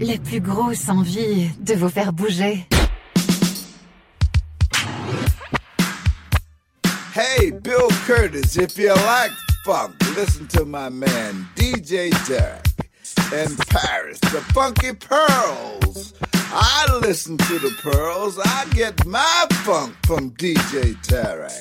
la plus grosse envie de vous faire bouger. Hey, Bill Curtis, if you like funk, listen to my man DJ Derek in Paris, the Funky Pearls. I listen to the Pearls. I get my funk from DJ Derek.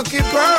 On the Funky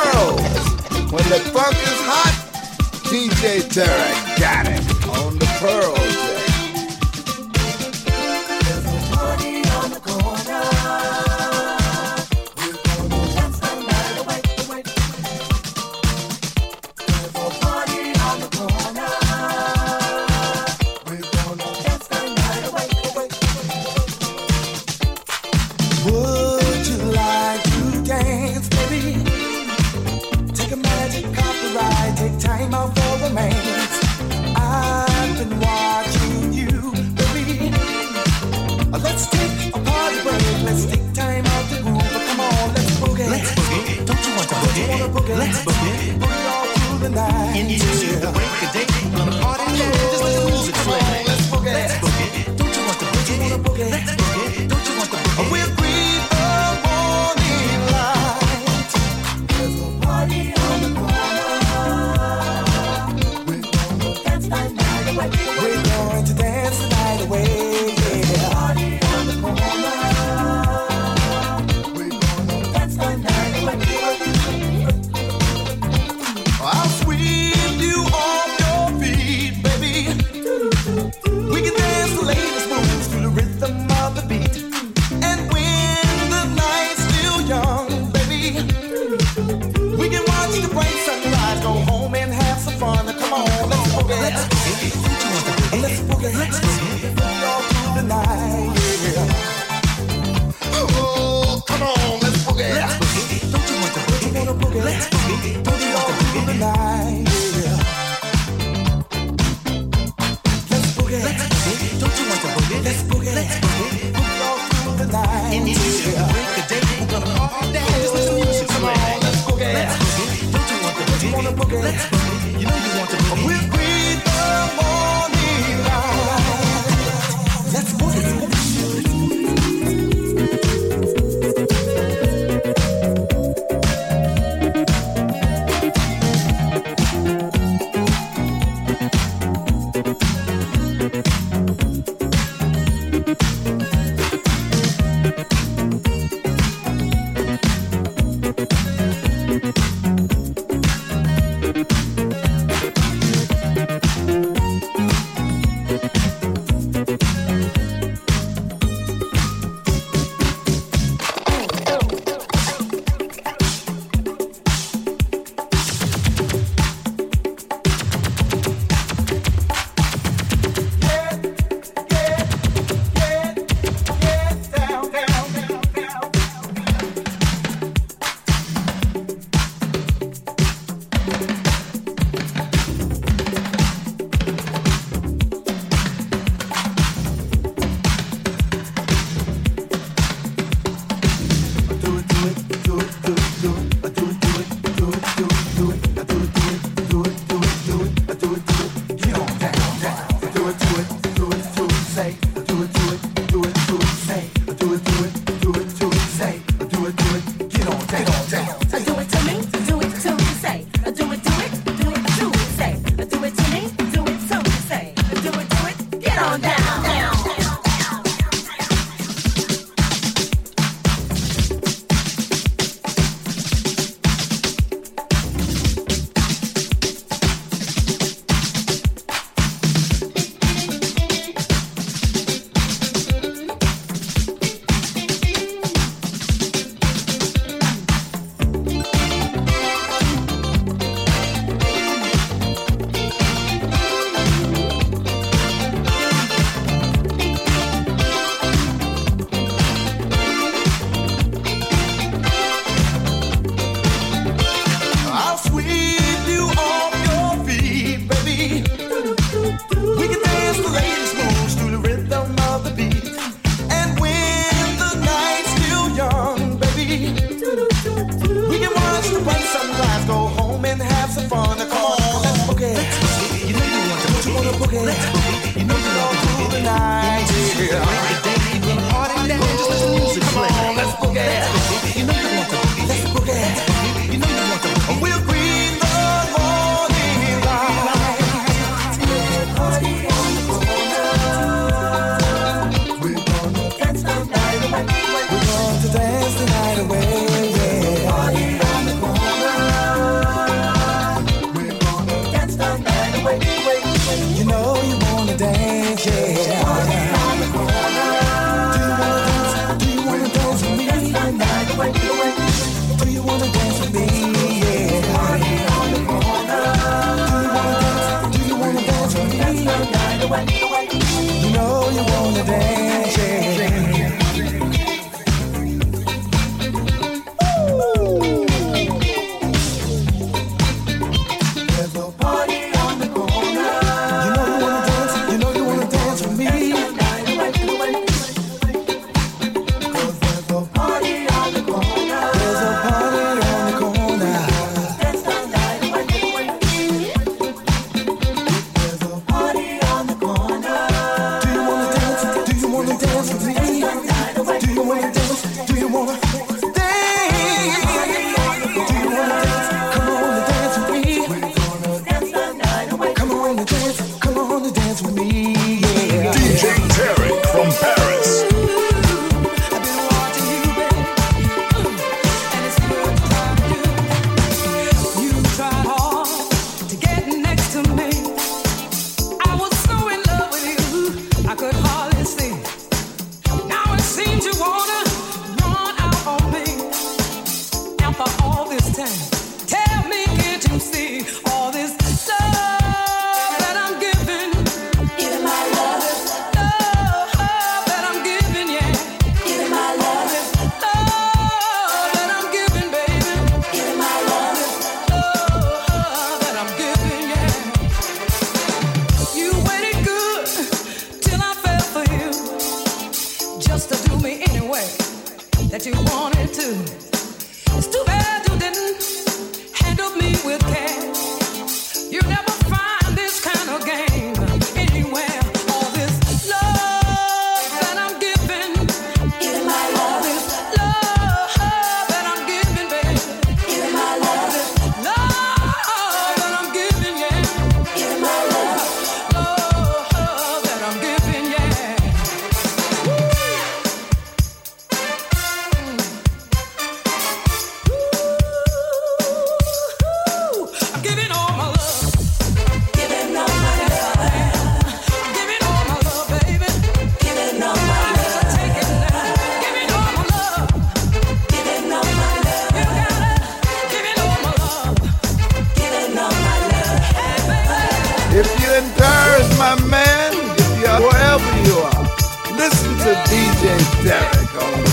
DJ Derek on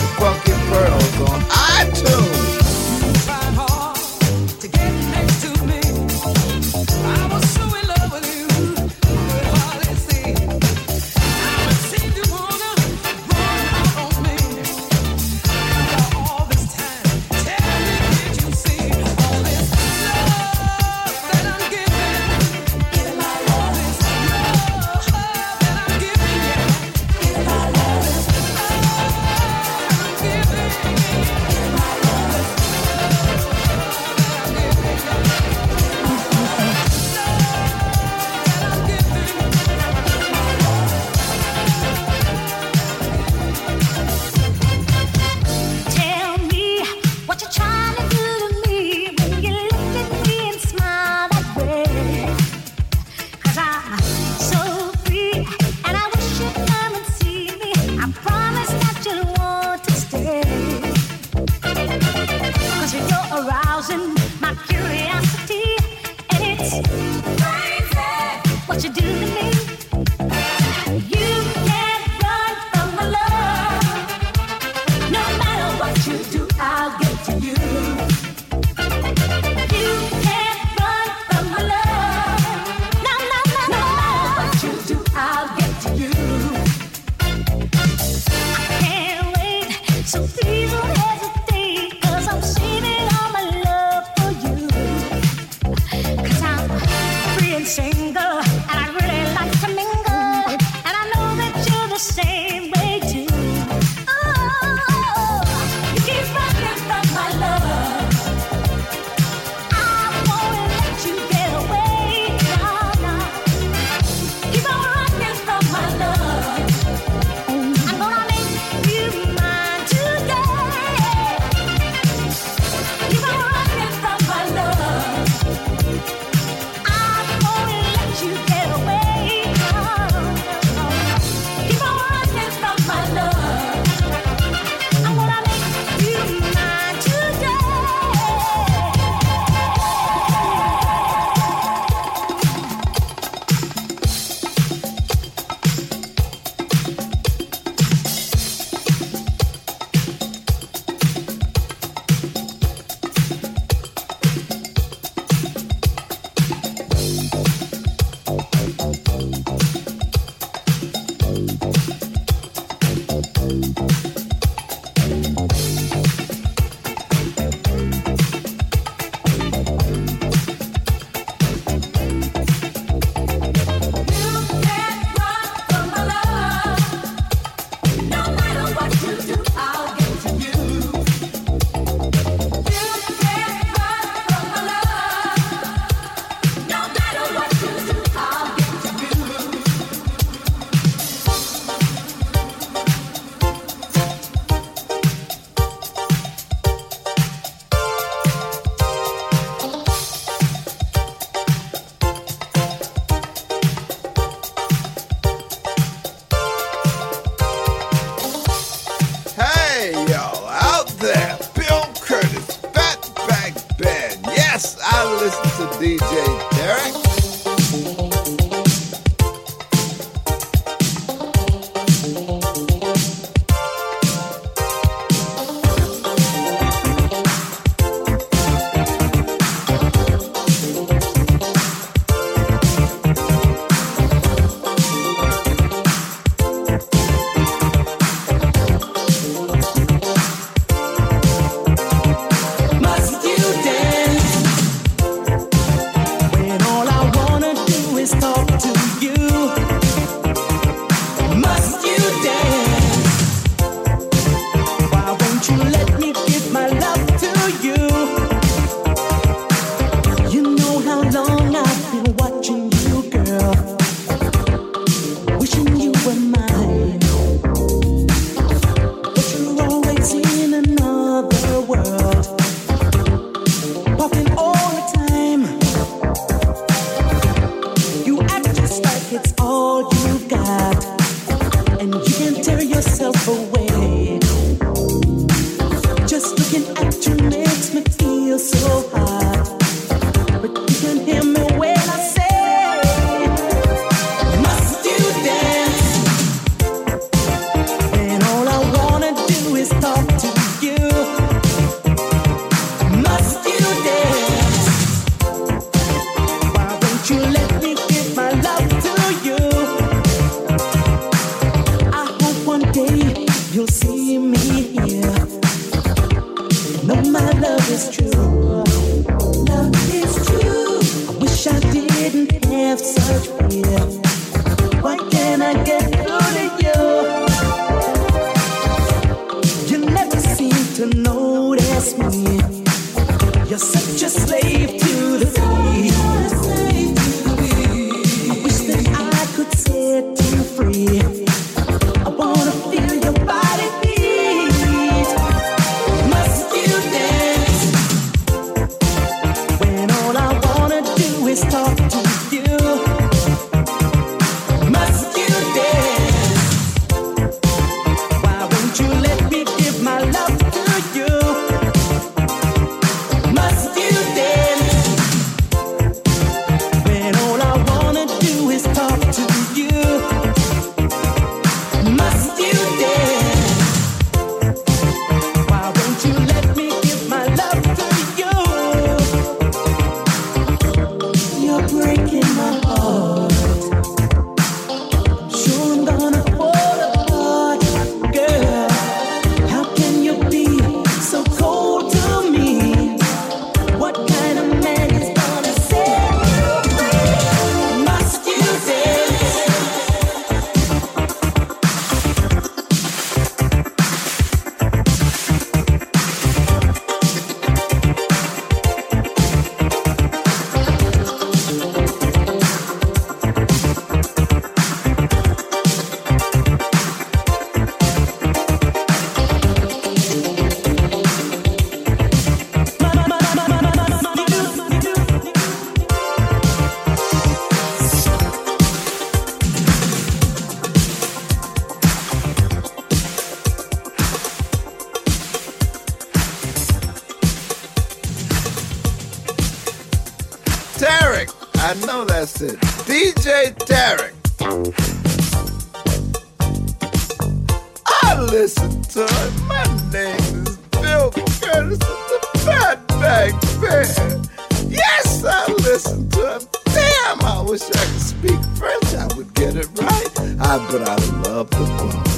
My name is Bill Curtis the Bad Band. Yes, I listen to it. Damn, I wish I could speak French. I would get it right. I, but I love the funk.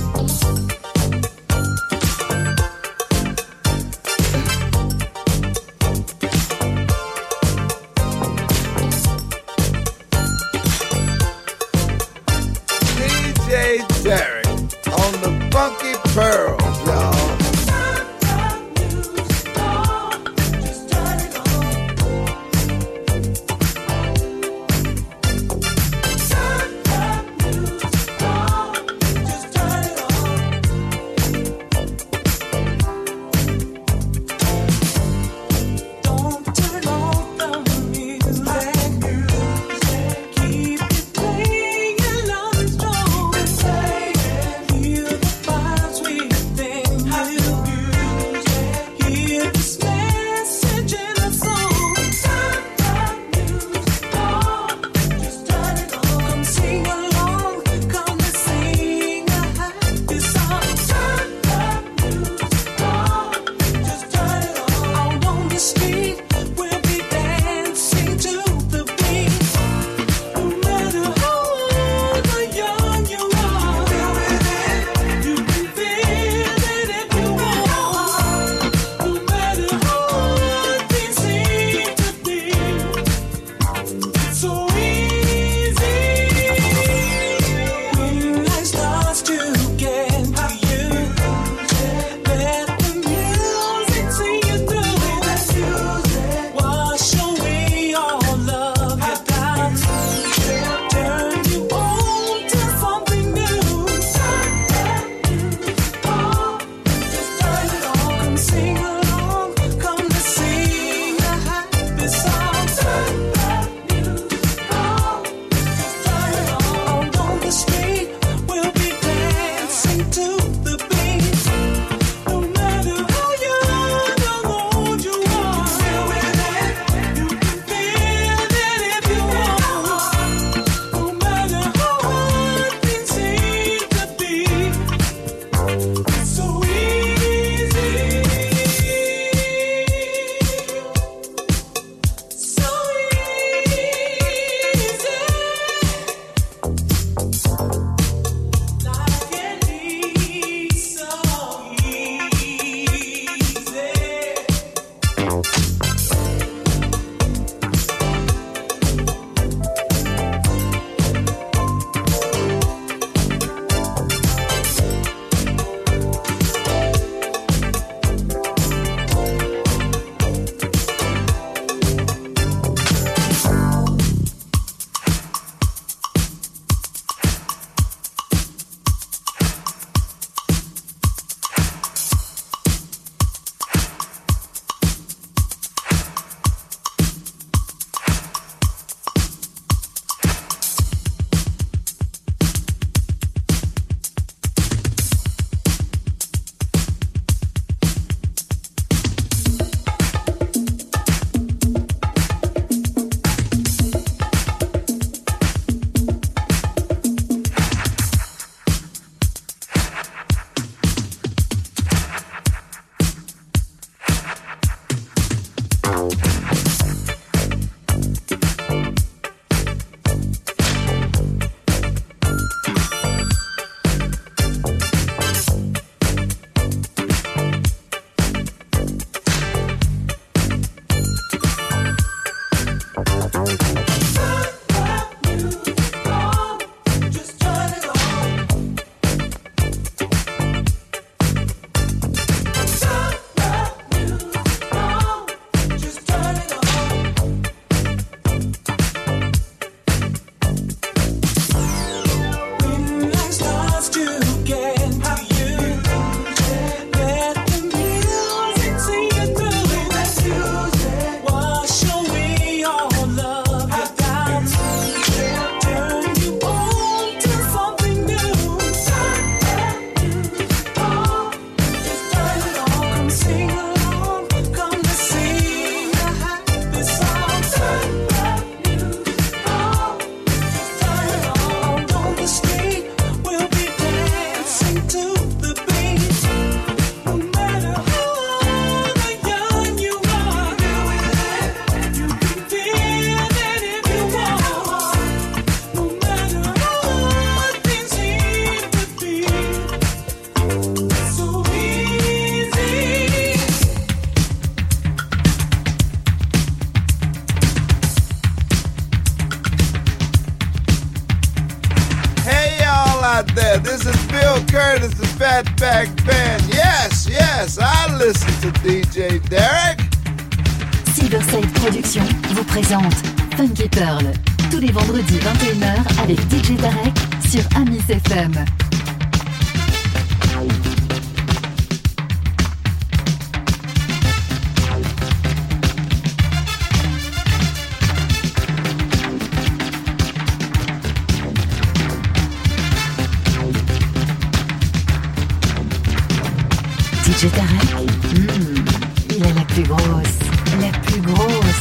Tous les vendredis 21h avec DJ Derek sur Amis FM. DJ Tarek, hmm, il a la plus grosse, la plus grosse,